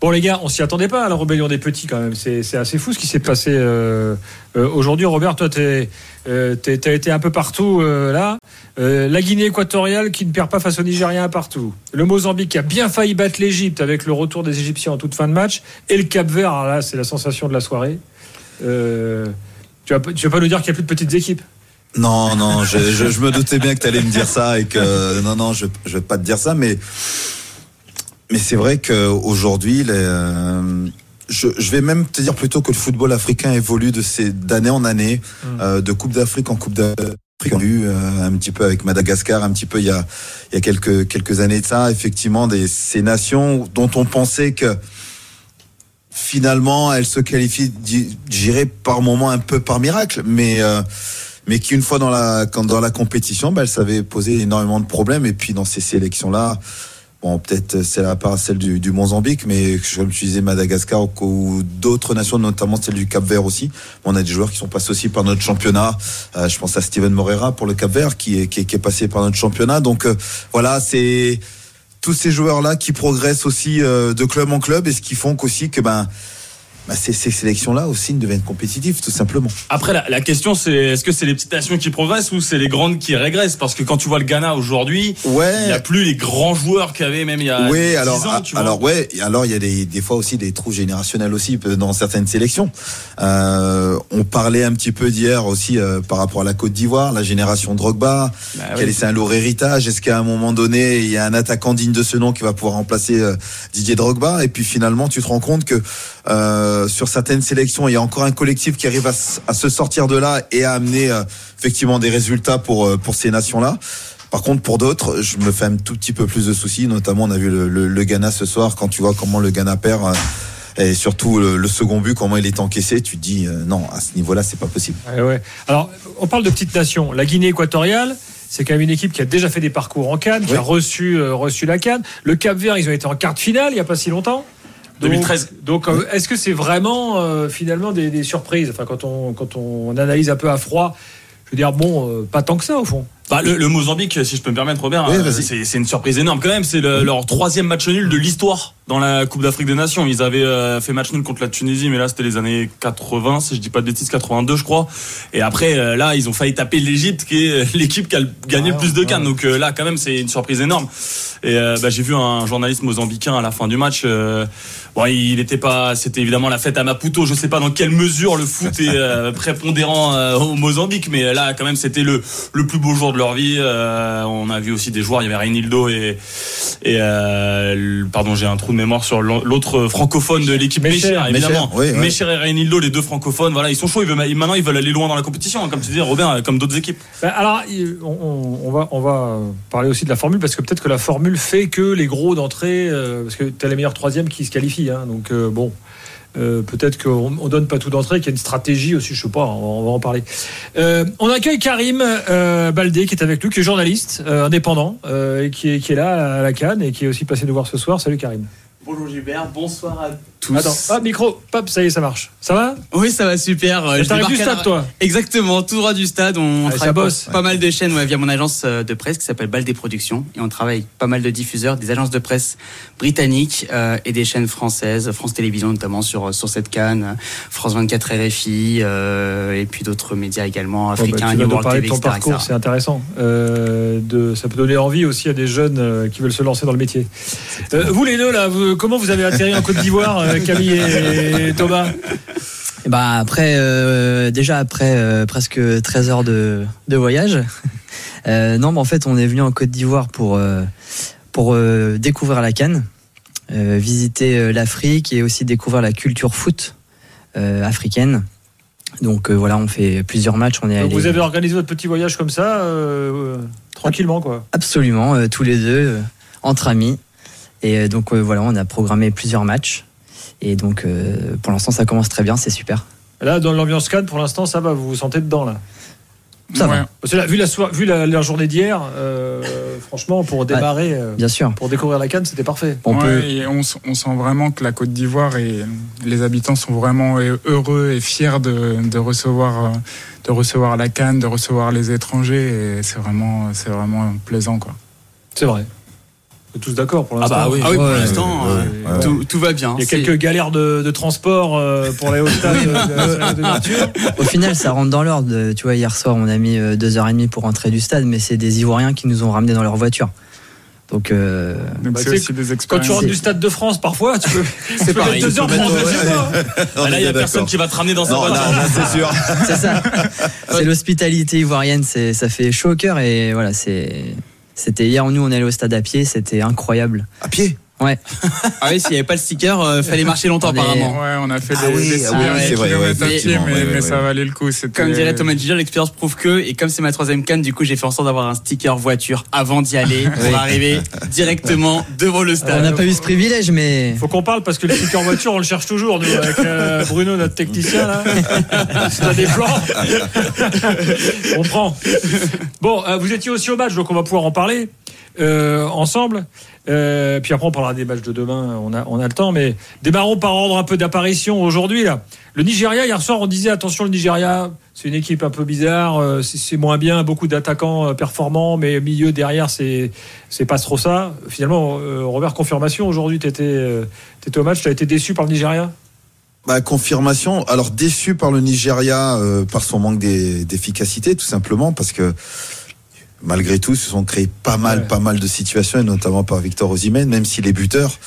Bon les gars, on s'y attendait pas à la rébellion des petits quand même. C'est assez fou ce qui s'est passé euh, euh, aujourd'hui. Robert, toi, euh, as été un peu partout là. la Guinée équatoriale qui ne perd pas face au Nigeria partout. Le Mozambique qui a bien failli battre l'Égypte avec le retour des Égyptiens en toute fin de match. Et le Cap Vert, là, c'est la sensation de la soirée. tu, vas, vas pas nous dire qu'il n'y a plus de petites équipes? Non, non, je, me doutais bien que tu allais me dire ça et que non, non, je, je vais pas te dire ça, mais mais c'est vrai qu'aujourd'hui, euh, je, je, vais même te dire plutôt que le football africain évolue de ces d'année en année, mm. euh, de Coupe d'Afrique en Coupe d'Afrique. On a eu euh, un petit peu avec Madagascar, un petit peu il y a, il y a quelques, quelques années de ça, effectivement, des, ces nations dont on pensait que finalement elles se qualifient, j'irais par moment un peu par miracle, mais euh, mais qui une fois dans la quand dans la compétition, bah, elles savaient poser énormément de problèmes et puis dans ces sélections là Bon, peut-être c'est la part celle du, du, Mozambique, mais je me disais Madagascar ou, d'autres nations, notamment celle du Cap Vert aussi. On a des joueurs qui sont passés aussi par notre championnat. Euh, je pense à Steven Moreira pour le Cap Vert qui est, qui est, passé par notre championnat. Donc euh, voilà, c'est tous ces joueurs-là qui progressent aussi euh, de club en club et ce qui font qu'aussi que ben bah, ces, sélections-là aussi ne deviennent compétitives, tout simplement. Après, la, question, c'est est-ce que c'est les petites nations qui progressent ou c'est les grandes qui régressent? Parce que quand tu vois le Ghana aujourd'hui, ouais. il n'y a plus les grands joueurs qu'il y avait même il y a oui, 10 alors, ans. Tu alors, ouais, alors il y a des, des fois aussi des trous générationnels aussi euh, dans certaines sélections. Euh, on parlait un petit peu d'hier aussi euh, par rapport à la Côte d'Ivoire, la génération Drogba, bah, qui a laissé un lourd héritage. Est-ce qu'à un moment donné, il y a un attaquant digne de ce nom qui va pouvoir remplacer euh, Didier Drogba? Et puis finalement, tu te rends compte que euh, sur certaines sélections, il y a encore un collectif qui arrive à, se sortir de là et à amener euh, effectivement des résultats pour euh, pour ces nations-là. Par contre, pour d'autres, je me fais un tout petit peu plus de soucis. Notamment, on a vu le, le, Ghana ce soir. Quand tu vois comment le Ghana perd et surtout le, second but, comment il est encaissé, tu te dis non, à ce niveau-là, c'est pas possible. ouais. Alors, on parle de petites nations. La Guinée équatoriale. C'est quand même une équipe qui a déjà fait des parcours en Cannes, qui a reçu, reçu la Cannes. Le Cap Vert, ils ont été en quart de finale il n'y a pas si longtemps. 2013. Donc, euh, est-ce que c'est vraiment euh, finalement des, surprises? Enfin, quand on, quand on analyse un peu à froid, je veux dire, bon, euh, pas tant que ça au fond. Bah, le, Mozambique, si je peux me permettre, Robert, c'est une surprise énorme quand même. C'est leur troisième match nul de l'histoire dans la Coupe d'Afrique des Nations. Ils avaient fait match nul contre la Tunisie, mais là c'était les années 80, si je dis pas de bêtises, 82 je crois. Et après, là, ils ont failli taper l'Égypte, qui est l'équipe qui a gagné le plus de cannes. Donc là, quand même, c'est une surprise énorme. Et bah, j'ai vu un journaliste mozambicain à la fin du match Bon, il n'était pas. C'était évidemment la fête à Maputo. Je sais pas dans quelle mesure le foot est euh, prépondérant euh, au Mozambique, mais là, quand même, c'était le le plus beau jour de leur vie. Euh, on a vu aussi des joueurs. Il y avait Reinildo et et pardon, j'ai un trou de mémoire sur l'autre francophone de l'équipe Mécher, évidemment. Mécher et Reinildo, les deux francophones. Voilà, ils sont chauds. Ils veulent, maintenant, ils veulent aller loin dans la compétition, hein, comme tu dis, Robin, comme d'autres équipes. Ben, alors, on, va on va parler aussi de la formule parce que peut-être que la formule fait que les gros d'entrée, parce que tu as les meilleurs troisièmes qui se qualifient Hein. donc euh, bon. Euh, peut-être qu'on ne donne pas tout d'entrée, qu'il y a une stratégie aussi, je sais pas, on, va en parler. Euh, on accueille Karim Baldé qui est avec nous, qui est journaliste indépendant, et qui est, qui est là à la Cannes et qui est aussi passé nous voir ce soir. Salut Karim. Bonjour Gilbert, bonsoir à tous. Attends, ah, micro, pop, ça y est, ça marche. Ça va? Oui, ça va super. T'arrives du stade, toi? Exactement, tout droit du stade. On ah, travaille bosse. pas, mal de chaînes via mon agence euh, de presse qui s'appelle Baldé Productions. Et on travaille pas mal de diffuseurs, des agences de presse britanniques euh, et des chaînes françaises, France Télévisions notamment sur, sur cette canne, France 24 RFI, euh, et puis d'autres médias également, bah, africains, New World TV, ton parcours, c'est intéressant. de, ça peut donner envie aussi à des jeunes qui veulent se lancer dans le métier. vous les deux, là, comment vous avez atterri en Côte d'Ivoire euh, Camille et Thomas bah après, euh, déjà après euh, presque 13 heures de, voyage. non, mais en fait, on est venu en Côte d'Ivoire pour, pour découvrir la Cannes, visiter l'Afrique et aussi découvrir la culture foot africaine. Donc voilà, on fait plusieurs matchs. On est Vous avez organisé votre petit voyage comme ça, tranquillement quoi Absolument, tous les deux, entre amis. Et donc voilà, on a programmé plusieurs matchs. Et donc, euh, pour l'instant, ça commence très bien, c'est super. Là, dans l'ambiance Cannes, pour l'instant, ça va, vous vous sentez dedans, là? Ça va. vu, la, vu la, journée d'hier, euh, franchement, pour démarrer, euh, bien sûr. pour découvrir la Cannes, c'était parfait. On, peut... on, sent vraiment que la Côte d'Ivoire et les habitants sont vraiment heureux et fiers de, de, recevoir, de recevoir la Cannes, de recevoir les étrangers. Et c'est vraiment, c'est vraiment plaisant. quoi. C'est vrai. Tous d'accord pour l'instant. Ah, bah oui, ah oui pour l'instant, tout, tout, va bien. Il y a quelques galères de, de transport euh, pour aller au stade Au final, ça rentre dans l'ordre. Tu vois, hier soir, on a mis euh, deux heures et demie pour rentrer du stade, mais c'est des Ivoiriens qui nous ont ramenés dans leur voiture. Donc, euh, bah, quand tu rentres du Stade de France, parfois, tu peux. C'est pareil. Deux heures pour Là, il n'y a personne qui va te ramener dans sa voiture. c'est sûr. c'est ça. C'est l'hospitalité ivoirienne. Ça fait chaud au cœur et voilà, c'est. C'était hier, nous on est allé au stade à pied, c'était incroyable. À pied? Ouais. ah oui, s'il n'y avait pas le sticker, euh, fallait marcher longtemps apparemment. Ouais, on a fait ah des, oui, ah kilomètres à pied, mais, ça valait le coup. Comme dirait Thomas Gilles, l'expérience prouve que, et comme c'est ma troisième canne, du coup j'ai fait en sorte d'avoir un sticker voiture avant d'y aller pour arriver directement devant le stade. On n'a pas eu ce privilège, mais. Faut qu'on parle parce que le sticker voiture, on le cherche toujours, nous, avec euh, Bruno, notre technicien là. C'est des plans. on prend. Bon, euh, vous étiez aussi au match, donc on va pouvoir en parler. Ensemble. Euh, puis après, on parlera des matchs de demain. On a, on a le temps, mais démarrons par ordre un peu d'apparition aujourd'hui. Là, le Nigeria hier soir, on disait attention, le Nigeria, c'est une équipe un peu bizarre. Euh, c'est moins bien, beaucoup d'attaquants euh, performants, mais milieu derrière, c'est pas trop ça. Finalement, Robert, confirmation aujourd'hui, tu étais, étais, au match, tu as été déçu par le Nigeria? Bah, confirmation. Alors déçu par le Nigeria par son manque d'efficacité, tout simplement, parce que malgré tout, se sont créés pas mal, pas mal de situations, et notamment par Victor Osimhen, même si les buteurs,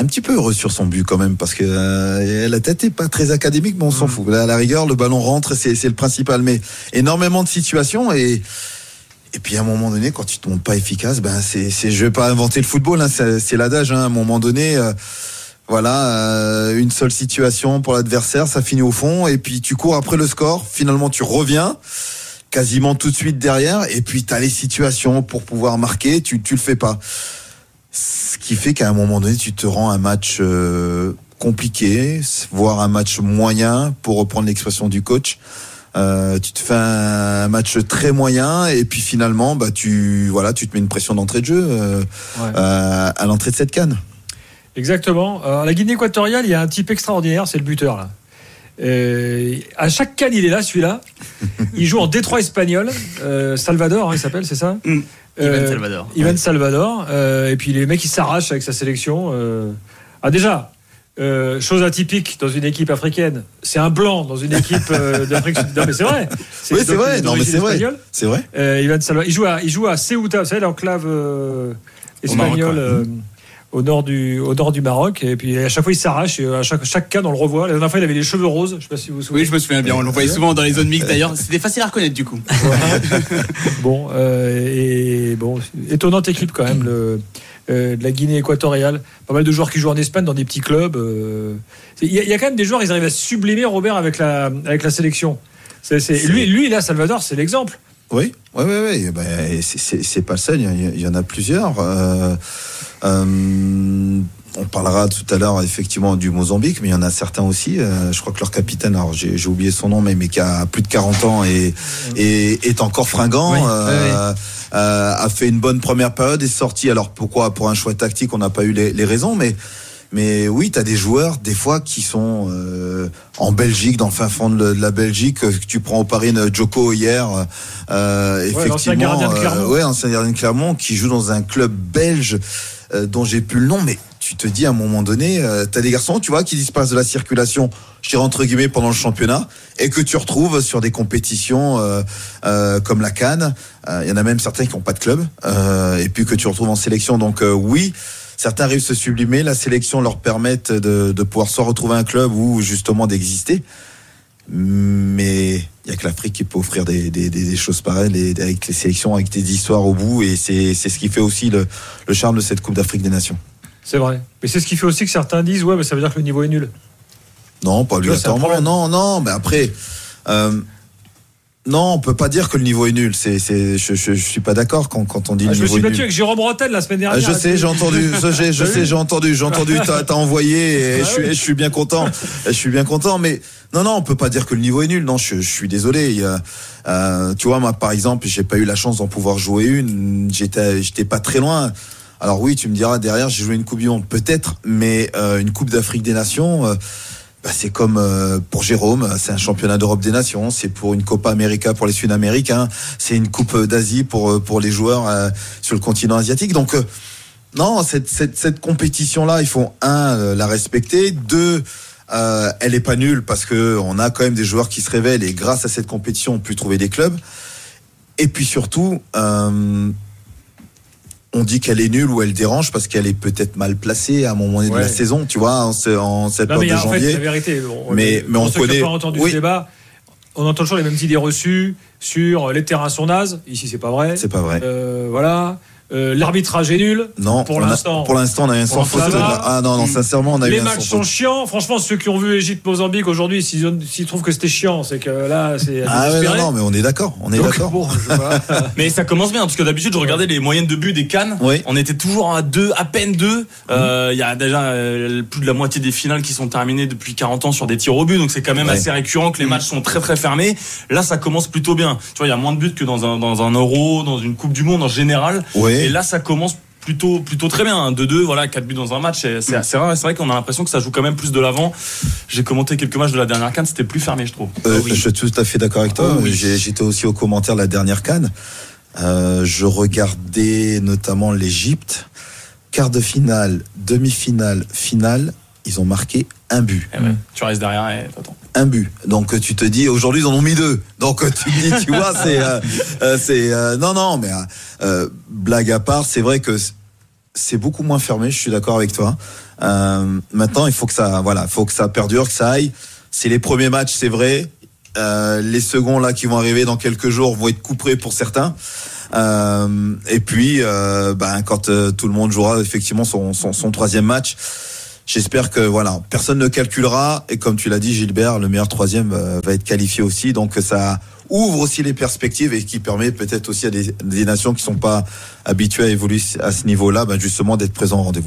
un petit peu heureux sur son but quand même, parce que euh, la tête est pas très académique, mais on s'en mm. fout. à la rigueur, le ballon rentre, c'est le principal. Mais énormément de situations et et puis à un moment donné, quand tu tombes pas efficace, ben c'est, c'est je vais pas inventer le football, hein, c'est, l'adage. Hein, à un moment donné, euh, voilà, euh, une seule situation pour l'adversaire, ça finit au fond, et puis tu cours après le score. Finalement, tu reviens quasiment tout de suite derrière, et puis tu as les situations pour pouvoir marquer, tu, tu le fais pas. Ce qui fait qu'à un moment donné, tu te rends un match euh, compliqué, voire un match moyen, pour reprendre l'expression du coach. Euh, tu te fais un match très moyen et puis finalement bah tu voilà tu te mets une pression d'entrée de jeu euh, à l'entrée de cette canne. Exactement. La Guinée équatoriale, il y a un type extraordinaire, c'est le buteur là. Euh, à chaque canne, il est là, celui-là. Il joue en Détroit espagnol. Euh, Salvador, hein, il s'appelle, c'est ça mm. Ivan Salvador. Ivan Salvador. Euh, et puis les mecs, ils s'arrachent avec sa sélection. Ah, déjà, chose atypique dans une équipe africaine, c'est un blanc dans une équipe d'Afrique Non, mais c'est vrai. Oui, c'est vrai. Non, mais c'est vrai. C'est vrai. Ivan Salvador. Il joue à, il joue à Ceuta, vous savez, l'enclave espagnole au nord du au nord du Maroc et puis à chaque fois il s'arrache et à chaque chaque cas on le revoit. La dernière fois il avait les cheveux roses je sais pas si vous vous souvenez oui je me souviens bien on le voyait souvent dans les zones mixtes d'ailleurs. C'était facile à reconnaître du coup. Bon euh, et bon étonnante équipe quand même le euh, de la Guinée équatoriale. Pas mal de joueurs qui jouent en Espagne dans des petits clubs euh. il y, a quand même des joueurs ils arrivent à sublimer Robert avec la avec la sélection. C'est lui lui là Salvador c'est l'exemple. Oui, oui, oui, oui. Ben, c'est pas le seul, il y, en a plusieurs. Euh, euh, on parlera tout à l'heure effectivement du Mozambique, mais il y en a certains aussi. Euh, je crois que leur capitaine, alors j'ai oublié son nom, mais, mais qui a plus de 40 ans et, et est encore fringant. a fait une bonne première période, est sorti. Alors pourquoi? Pour un choix tactique, on n'a pas eu les, les raisons, mais mais oui, tu as des joueurs, des fois, qui sont euh, en Belgique, dans le fin fond de la Belgique. Que tu prends au Paris Joko hier, euh, effectivement. Euh, ouais, ancien gardien de Clermont, qui joue dans un club belge euh, dont j'ai plus le nom, mais tu te dis à un moment donné, euh, tu as des garçons, tu vois, qui disparaissent de la circulation, je dirais entre guillemets, pendant le championnat, et que tu retrouves sur des compétitions euh, comme la Cannes. Il y en a même certains qui n'ont pas de club, et puis que tu retrouves en sélection. Donc oui certains réussissent à se sublimer, la sélection leur permet de, pouvoir soit retrouver un club ou justement d'exister. Mais il n'y a que l'Afrique qui peut offrir des, choses pareilles, avec les sélections, avec des histoires au bout, et c'est ce qui fait aussi le, charme de cette Coupe d'Afrique des Nations. C'est vrai. Mais c'est ce qui fait aussi que certains disent, ouais, mais ça veut dire que le niveau est nul. Non, pas obligatoirement. Non, non, mais après. Euh, non, on peut pas dire que le niveau est nul. C'est, c'est, je, je, suis pas d'accord quand, quand on dit ah, le niveau est nul. Je me suis battu avec Jérôme Rotel la semaine dernière. je sais, j'ai entendu. je, je sais, j'ai entendu. J'ai entendu. T'as, as envoyé et ah je, suis, je suis bien content. Je suis bien content. Mais non, non, on peut pas dire que le niveau est nul. Non, je, je suis désolé. Il y a, euh, tu vois, moi, par exemple, j'ai pas eu la chance d'en pouvoir jouer une. J'étais, j'étais pas très loin. Alors oui, tu me diras derrière, j'ai joué une Coupe du Monde, peut-être, mais euh, une Coupe d'Afrique des Nations. Euh, bah, c'est comme euh, pour Jérôme, c'est un championnat d'Europe des Nations, c'est pour une Copa América pour les Sud-Américains, c'est une Coupe d'Asie pour euh, pour les joueurs euh, sur le continent asiatique. Donc non, cette, cette, cette compétition-là, il faut un la respecter, deux euh, elle est pas nulle parce que on a quand même des joueurs qui se révèlent et grâce à cette compétition, on peut trouver des clubs. Et puis surtout, euh, on dit qu'elle est nulle ou elle dérange parce qu'elle est peut-être mal placée à un moment donné de la saison, tu vois, en, en cette période de janvier. la vérité, mais, mais on connaît. Pas entendu ce débat. On entend toujours les mêmes idées reçues sur les terrains sont nazes. Ici, c'est pas vrai. C'est pas vrai. Euh, voilà. Euh, l'arbitrage est nul. Non, pour l'instant. Pour l'instant, on a un sans faute. Ah non, non, sincèrement, on a Les matchs sont chiants. Franchement, ceux qui ont vu Égypte-Mozambique aujourd'hui, s'ils trouvent que c'était chiant, c'est que là, c'est. Ah ouais, non, non, mais on est d'accord. On est d'accord. mais ça commence bien, parce que d'habitude, je regardais les moyennes de but des Cannes. Oui. On était toujours à deux, à peine deux. Euh, il y a déjà euh, plus de la moitié des finales qui sont terminées depuis 40 ans sur des tirs au but, donc c'est quand même assez récurrent que les matchs sont très très fermés. Là, ça commence plutôt bien. Tu vois, il y a moins de buts que dans un, dans un Euro, dans une Coupe du Monde en général. Oui. Et là, ça commence plutôt plutôt très bien. 2-2, voilà, 4 buts dans un match, c'est assez rare. C'est vrai qu'on a l'impression que ça joue quand même plus de l'avant. J'ai commenté quelques matchs de la dernière canne, c'était plus fermé, je trouve. Euh, je suis tout à fait d'accord avec toi. J'étais aussi au commentaire de la dernière canne. Euh, je regardais notamment l'Égypte. Quart de finale, demi-finale, finale, ils ont marqué un but. Eh tu restes derrière et t'attends. Un but. Donc tu te dis, aujourd'hui ils en ont mis deux. Donc tu dis, tu vois, c'est, euh, c'est, non non, mais blague à part, c'est vrai que c'est beaucoup moins fermé. Je suis d'accord avec toi. Euh, maintenant, il faut que ça, voilà, faut que ça perdure, que ça aille. C'est les premiers matchs, c'est vrai. Euh, les seconds là qui vont arriver dans quelques jours vont être couperés pour certains. Euh, et puis, ben, quand tout le monde jouera effectivement son, son, son troisième match, j'espère que voilà, personne ne calculera. Et comme tu l'as dit, Gilbert, le meilleur troisième va être qualifié aussi. Donc ça ouvre aussi les perspectives et qui permet peut-être aussi à des, nations qui sont pas habituées à évoluer à ce niveau-là, ben justement d'être présents au rendez-vous.